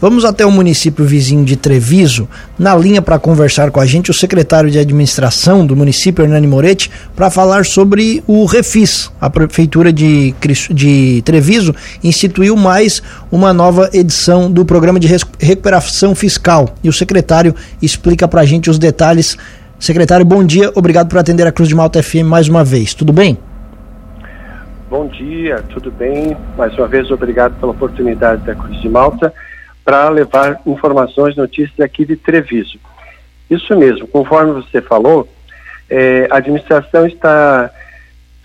Vamos até o município vizinho de Treviso, na linha para conversar com a gente o secretário de administração do município, Hernani Moretti, para falar sobre o Refis. A prefeitura de, de Treviso instituiu mais uma nova edição do programa de recuperação fiscal e o secretário explica para a gente os detalhes. Secretário, bom dia, obrigado por atender a Cruz de Malta FM mais uma vez. Tudo bem? Bom dia, tudo bem? Mais uma vez, obrigado pela oportunidade da Cruz de Malta para levar informações, notícias aqui de Treviso. Isso mesmo, conforme você falou, é, a administração está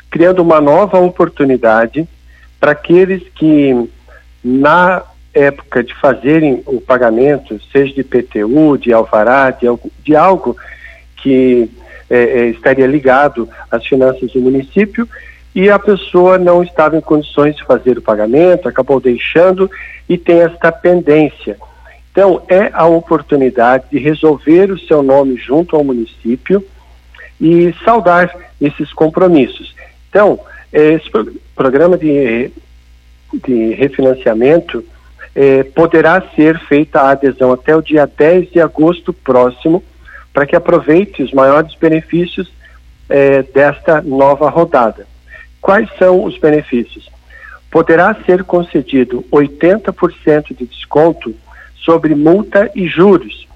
criando uma nova oportunidade para aqueles que, na época de fazerem o pagamento, seja de PTU, de alvará, de de algo que é, é, estaria ligado às finanças do município, e a pessoa não estava em condições de fazer o pagamento, acabou deixando e tem esta pendência. Então, é a oportunidade de resolver o seu nome junto ao município e saldar esses compromissos. Então, esse programa de, de refinanciamento eh, poderá ser feita a adesão até o dia 10 de agosto próximo, para que aproveite os maiores benefícios eh, desta nova rodada. Quais são os benefícios? Poderá ser concedido 80% de desconto sobre multa e juros.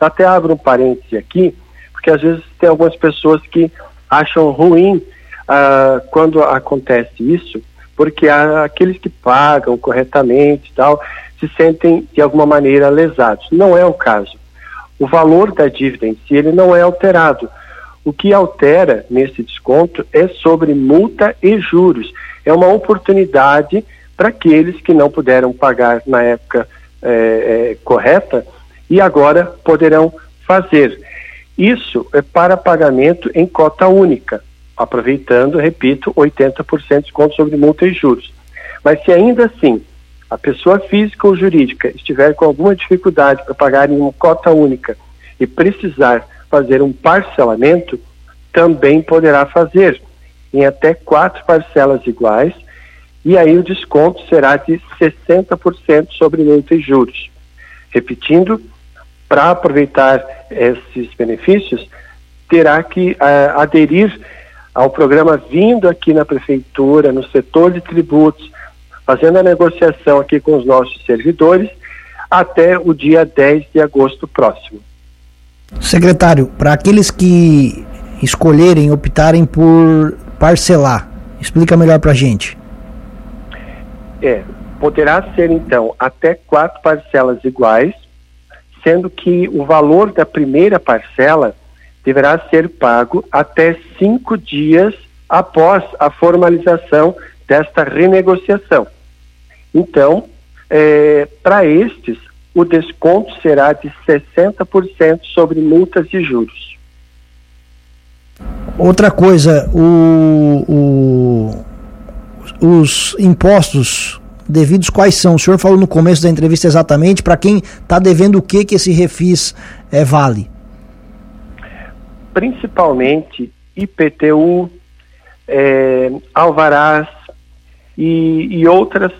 Até abro um parêntese aqui, porque às vezes tem algumas pessoas que acham ruim ah, quando acontece isso, porque aqueles que pagam corretamente tal se sentem de alguma maneira lesados. Não é o caso. O valor da dívida em si ele não é alterado. O que altera nesse desconto é sobre multa e juros. É uma oportunidade para aqueles que não puderam pagar na época é, é, correta e agora poderão fazer. Isso é para pagamento em cota única, aproveitando, repito, 80% de desconto sobre multa e juros. Mas se ainda assim a pessoa física ou jurídica estiver com alguma dificuldade para pagar em uma cota única e precisar fazer um parcelamento, também poderá fazer em até quatro parcelas iguais, e aí o desconto será de 60% sobre multa e juros. Repetindo, para aproveitar esses benefícios, terá que uh, aderir ao programa vindo aqui na prefeitura, no setor de tributos, fazendo a negociação aqui com os nossos servidores até o dia 10 de agosto próximo. Secretário, para aqueles que escolherem, optarem por parcelar, explica melhor para a gente. É, poderá ser então até quatro parcelas iguais, sendo que o valor da primeira parcela deverá ser pago até cinco dias após a formalização desta renegociação. Então, é, para estes, o desconto será de 60% sobre multas e juros. Outra coisa, o, o, os impostos devidos quais são? O senhor falou no começo da entrevista exatamente para quem está devendo o que que esse refis é, vale? Principalmente IPTU, é, alvarás e, e outras,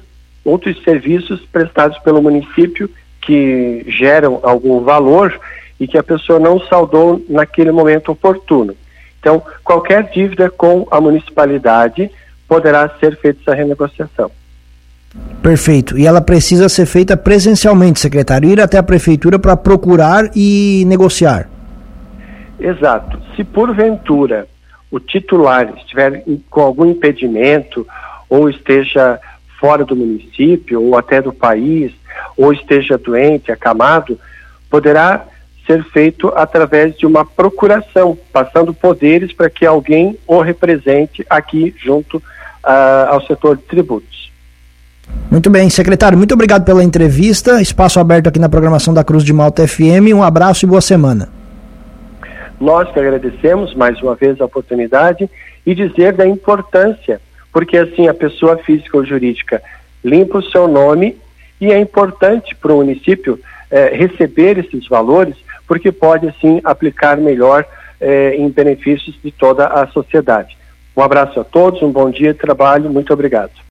outros serviços prestados pelo município que geram algum valor e que a pessoa não saldou naquele momento oportuno. Então, qualquer dívida com a municipalidade poderá ser feita essa renegociação. Perfeito. E ela precisa ser feita presencialmente, secretário, ir até a prefeitura para procurar e negociar. Exato. Se porventura o titular estiver com algum impedimento ou esteja fora do município ou até do país ou esteja doente, acamado, poderá ser feito através de uma procuração, passando poderes para que alguém o represente aqui junto uh, ao setor de tributos. Muito bem, secretário, muito obrigado pela entrevista. Espaço aberto aqui na programação da Cruz de Malta FM. Um abraço e boa semana. Nós que agradecemos mais uma vez a oportunidade e dizer da importância, porque assim a pessoa física ou jurídica limpa o seu nome e é importante para o município eh, receber esses valores, porque pode, assim, aplicar melhor eh, em benefícios de toda a sociedade. Um abraço a todos, um bom dia de trabalho, muito obrigado.